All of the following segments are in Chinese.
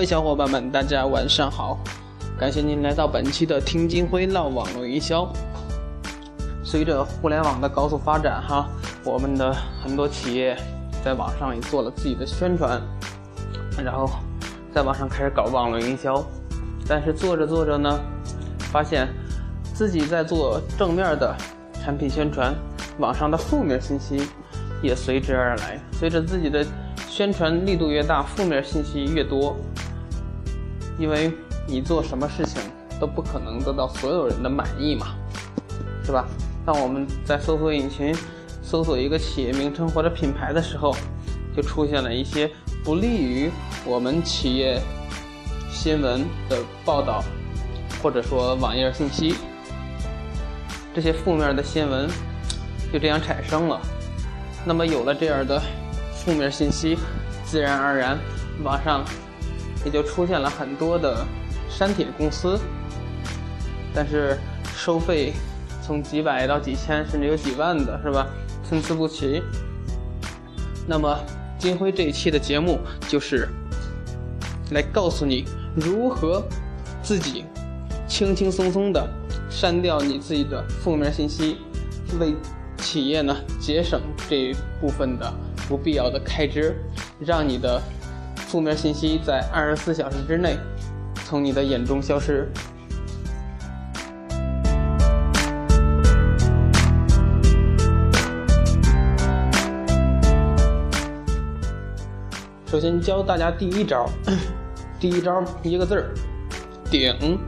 各位小伙伴们，大家晚上好！感谢您来到本期的听金辉唠网络营销。随着互联网的高速发展，哈，我们的很多企业在网上也做了自己的宣传，然后在网上开始搞网络营销。但是做着做着呢，发现自己在做正面的产品宣传，网上的负面信息也随之而来。随着自己的宣传力度越大，负面信息越多，因为你做什么事情都不可能得到所有人的满意嘛，是吧？当我们在搜索引擎搜索一个企业名称或者品牌的时候，就出现了一些不利于我们企业新闻的报道，或者说网页信息，这些负面的新闻就这样产生了。那么有了这样的。负面信息，自然而然，网上也就出现了很多的删帖公司，但是收费从几百到几千，甚至有几万的，是吧？参差不齐。那么金辉这一期的节目就是来告诉你如何自己轻轻松松的删掉你自己的负面信息，为企业呢节省这一部分的。不必要的开支，让你的负面信息在二十四小时之内从你的眼中消失。首先教大家第一招，第一招一个字儿，顶。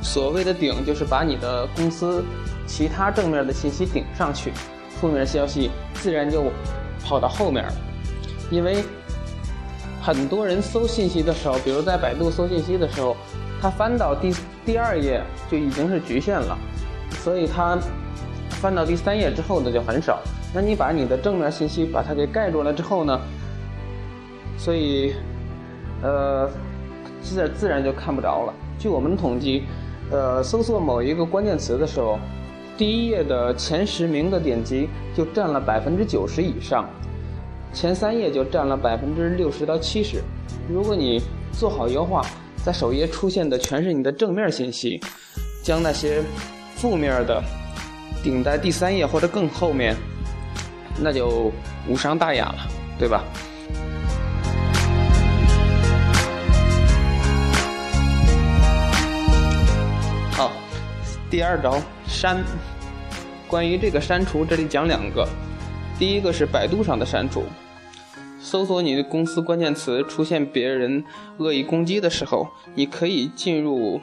所谓的顶，就是把你的公司。其他正面的信息顶上去，负面消息自然就跑到后面了。因为很多人搜信息的时候，比如在百度搜信息的时候，他翻到第第二页就已经是局限了，所以他翻到第三页之后的就很少。那你把你的正面信息把它给盖住了之后呢？所以，呃，自自然就看不着了。据我们统计，呃，搜索某一个关键词的时候。第一页的前十名的点击就占了百分之九十以上，前三页就占了百分之六十到七十。如果你做好优化，在首页出现的全是你的正面信息，将那些负面的顶在第三页或者更后面，那就无伤大雅了，对吧？第二招。删，关于这个删除，这里讲两个。第一个是百度上的删除，搜索你的公司关键词出现别人恶意攻击的时候，你可以进入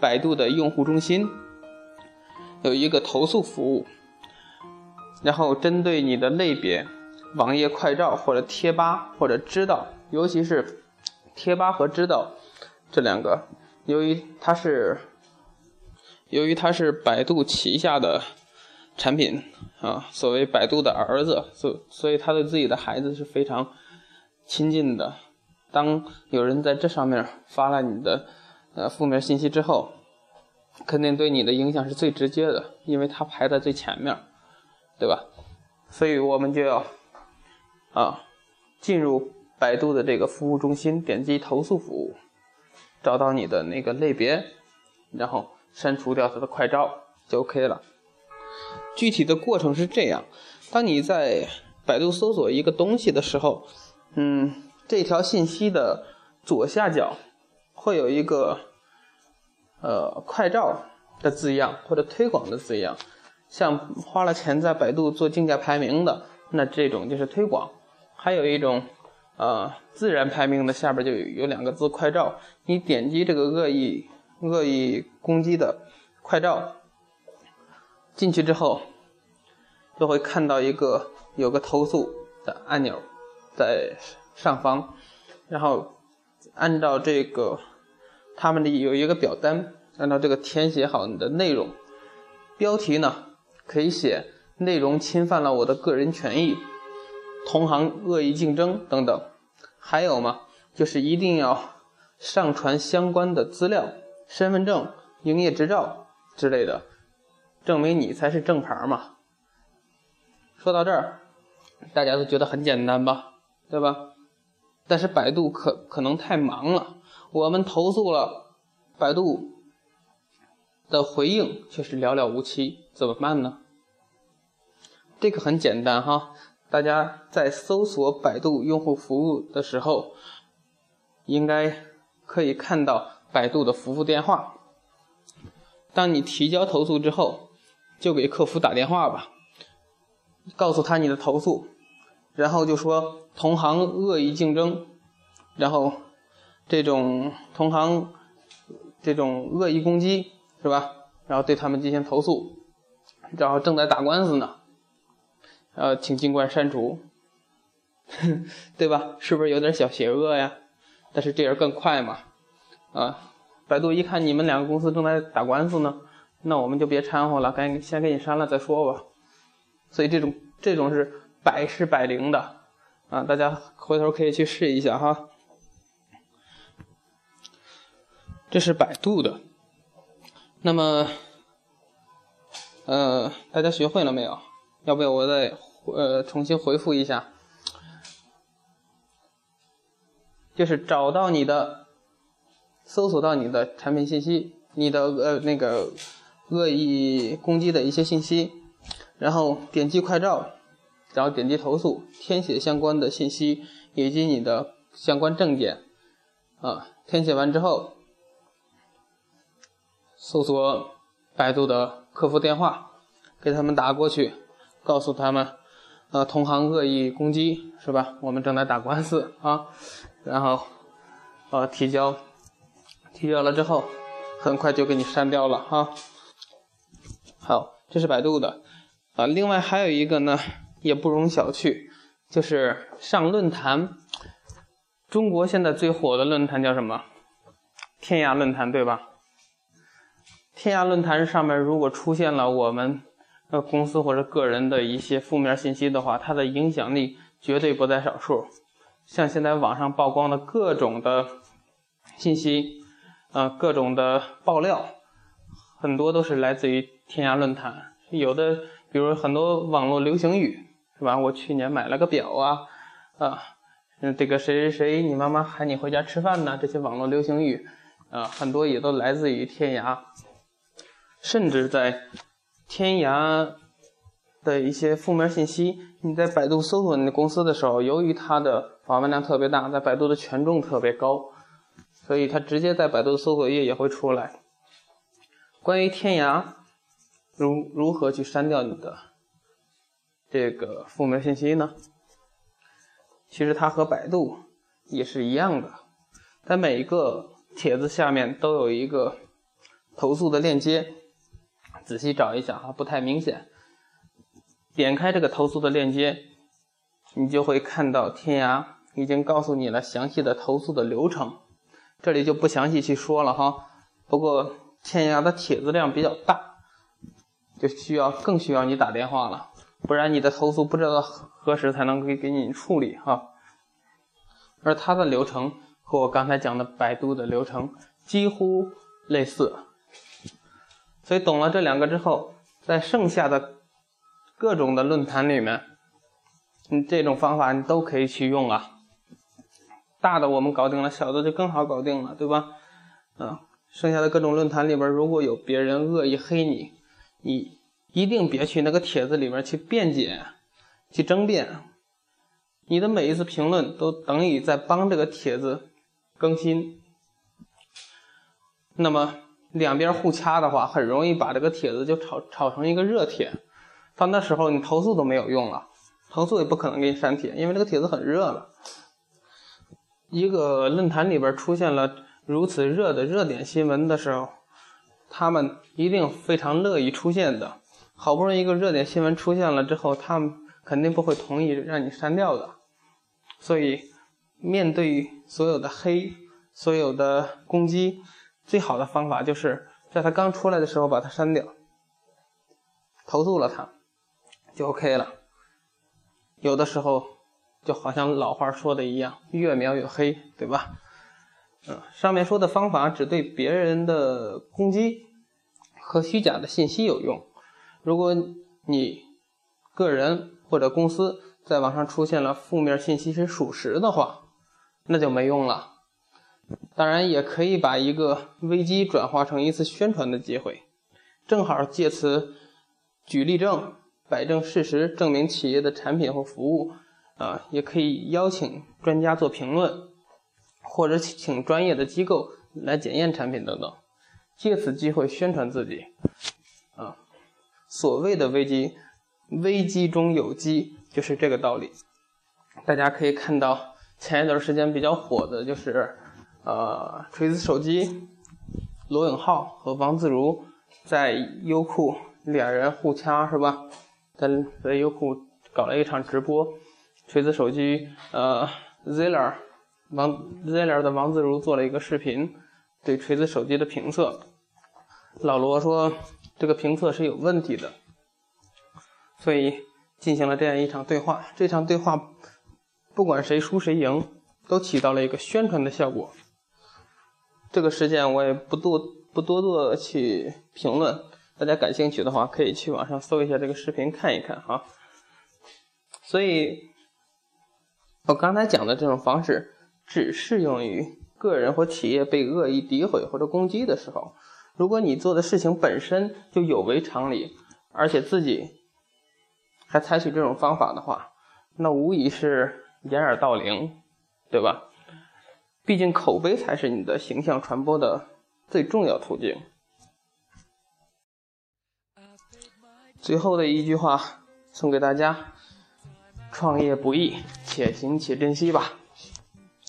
百度的用户中心，有一个投诉服务，然后针对你的类别，网页快照或者贴吧或者知道，尤其是贴吧和知道这两个，由于它是。由于它是百度旗下的产品啊，所谓百度的儿子，所所以他对自己的孩子是非常亲近的。当有人在这上面发了你的呃负面信息之后，肯定对你的影响是最直接的，因为它排在最前面，对吧？所以我们就要啊进入百度的这个服务中心，点击投诉服务，找到你的那个类别，然后。删除掉它的快照就 OK 了。具体的过程是这样：当你在百度搜索一个东西的时候，嗯，这条信息的左下角会有一个呃快照的字样或者推广的字样。像花了钱在百度做竞价排名的，那这种就是推广。还有一种呃自然排名的，下边就有两个字快照。你点击这个恶意。恶意攻击的快照进去之后，就会看到一个有个投诉的按钮在上方，然后按照这个他们的有一个表单，按照这个填写好你的内容，标题呢可以写内容侵犯了我的个人权益，同行恶意竞争等等，还有吗？就是一定要上传相关的资料。身份证、营业执照之类的，证明你才是正牌嘛。说到这儿，大家都觉得很简单吧？对吧？但是百度可可能太忙了，我们投诉了，百度的回应却是寥寥无几，怎么办呢？这个很简单哈，大家在搜索百度用户服务的时候，应该可以看到百度的服务电话。当你提交投诉之后，就给客服打电话吧，告诉他你的投诉，然后就说同行恶意竞争，然后这种同行这种恶意攻击是吧？然后对他们进行投诉，然后正在打官司呢。呃，请尽管删除，对吧？是不是有点小邪恶呀？但是这样更快嘛？啊，百度一看你们两个公司正在打官司呢，那我们就别掺和了，赶紧先给你删了再说吧。所以这种这种是百试百灵的啊，大家回头可以去试一下哈。这是百度的，那么，呃，大家学会了没有？要不要我再呃重新回复一下？就是找到你的，搜索到你的产品信息，你的呃那个恶意攻击的一些信息，然后点击快照，然后点击投诉，填写相关的信息以及你的相关证件，啊，填写完之后，搜索百度的客服电话，给他们打过去。告诉他们，呃，同行恶意攻击是吧？我们正在打官司啊，然后，呃，提交，提交了之后，很快就给你删掉了哈。好，这是百度的，啊，另外还有一个呢，也不容小觑，就是上论坛。中国现在最火的论坛叫什么？天涯论坛对吧？天涯论坛上面如果出现了我们。呃，公司或者个人的一些负面信息的话，它的影响力绝对不在少数。像现在网上曝光的各种的信息，呃，各种的爆料，很多都是来自于天涯论坛。有的，比如很多网络流行语，是吧？我去年买了个表啊，啊，嗯，这个谁谁谁，你妈妈喊你回家吃饭呢？这些网络流行语，啊，很多也都来自于天涯，甚至在。天涯的一些负面信息，你在百度搜索你的公司的时候，由于它的访问量特别大，在百度的权重特别高，所以它直接在百度搜索页也会出来。关于天涯如如何去删掉你的这个负面信息呢？其实它和百度也是一样的，在每一个帖子下面都有一个投诉的链接。仔细找一下啊，不太明显。点开这个投诉的链接，你就会看到天涯已经告诉你了详细的投诉的流程，这里就不详细去说了哈。不过天涯的帖子量比较大，就需要更需要你打电话了，不然你的投诉不知道何时才能给给你处理哈。而它的流程和我刚才讲的百度的流程几乎类似。所以懂了这两个之后，在剩下的各种的论坛里面，你这种方法你都可以去用啊。大的我们搞定了，小的就更好搞定了，对吧？嗯，剩下的各种论坛里边，如果有别人恶意黑你，你一定别去那个帖子里面去辩解、去争辩。你的每一次评论都等于在帮这个帖子更新。那么。两边互掐的话，很容易把这个帖子就炒炒成一个热帖，到那时候你投诉都没有用了，投诉也不可能给你删帖，因为这个帖子很热了。一个论坛里边出现了如此热的热点新闻的时候，他们一定非常乐意出现的。好不容易一个热点新闻出现了之后，他们肯定不会同意让你删掉的。所以，面对所有的黑，所有的攻击。最好的方法就是在他刚出来的时候把他删掉，投诉了他，就 OK 了。有的时候就好像老话说的一样，越描越黑，对吧？嗯，上面说的方法只对别人的攻击和虚假的信息有用。如果你个人或者公司在网上出现了负面信息是属实的话，那就没用了。当然，也可以把一个危机转化成一次宣传的机会，正好借此举例证、摆正事实，证明企业的产品和服务。啊，也可以邀请专家做评论，或者请专业的机构来检验产品等等，借此机会宣传自己。啊，所谓的危机，危机中有机，就是这个道理。大家可以看到，前一段时间比较火的就是，呃，锤子手机，罗永浩和王自如在优酷两人互掐是吧？在在优酷搞了一场直播。锤子手机，呃，Ziller，王 Ziller 的王自如做了一个视频，对锤子手机的评测。老罗说这个评测是有问题的，所以进行了这样一场对话。这场对话不管谁输谁赢，都起到了一个宣传的效果。这个事件我也不多不多做去评论，大家感兴趣的话可以去网上搜一下这个视频看一看哈。所以。我刚才讲的这种方式，只适用于个人或企业被恶意诋毁或者攻击的时候。如果你做的事情本身就有违常理，而且自己还采取这种方法的话，那无疑是掩耳盗铃，对吧？毕竟口碑才是你的形象传播的最重要途径。最后的一句话送给大家。创业不易，且行且珍惜吧。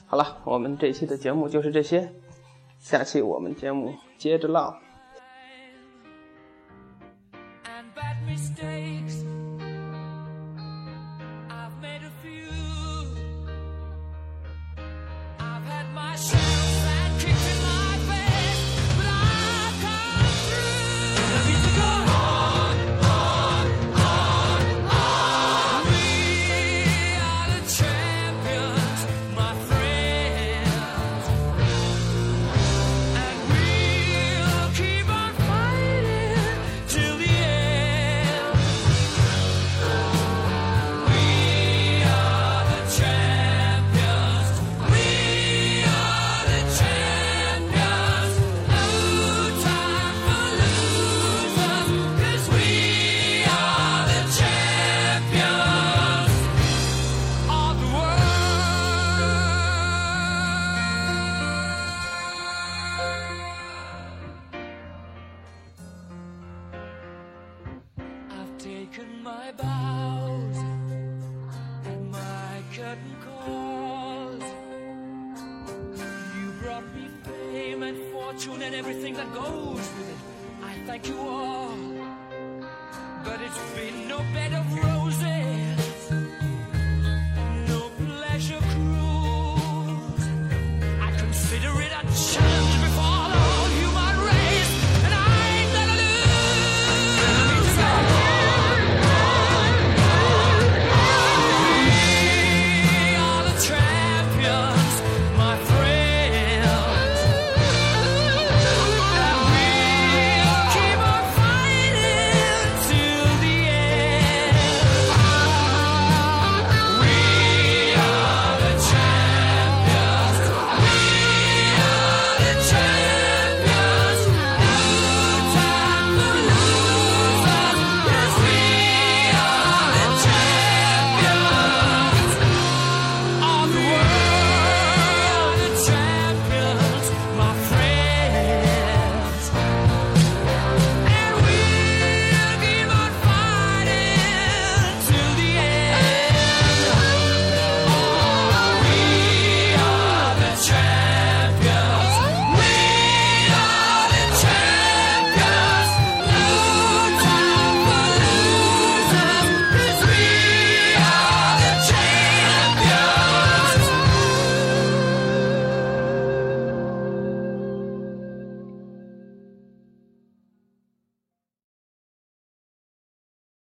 好了，我们这期的节目就是这些，下期我们节目接着唠。